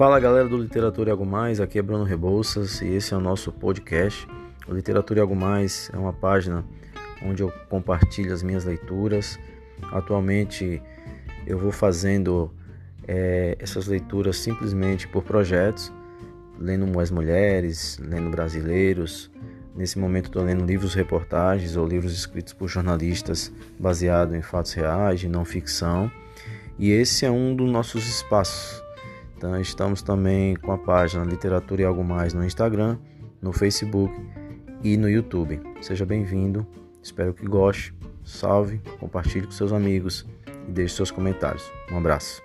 Fala galera do Literatura e Algo Mais, aqui é Bruno Rebouças e esse é o nosso podcast. O Literatura e Algo Mais é uma página onde eu compartilho as minhas leituras. Atualmente eu vou fazendo é, essas leituras simplesmente por projetos, lendo mais mulheres, lendo brasileiros. Nesse momento estou lendo livros reportagens ou livros escritos por jornalistas baseados em fatos reais, de não ficção. E esse é um dos nossos espaços então, estamos também com a página Literatura e Algo Mais no Instagram, no Facebook e no YouTube. Seja bem-vindo, espero que goste. Salve, compartilhe com seus amigos e deixe seus comentários. Um abraço.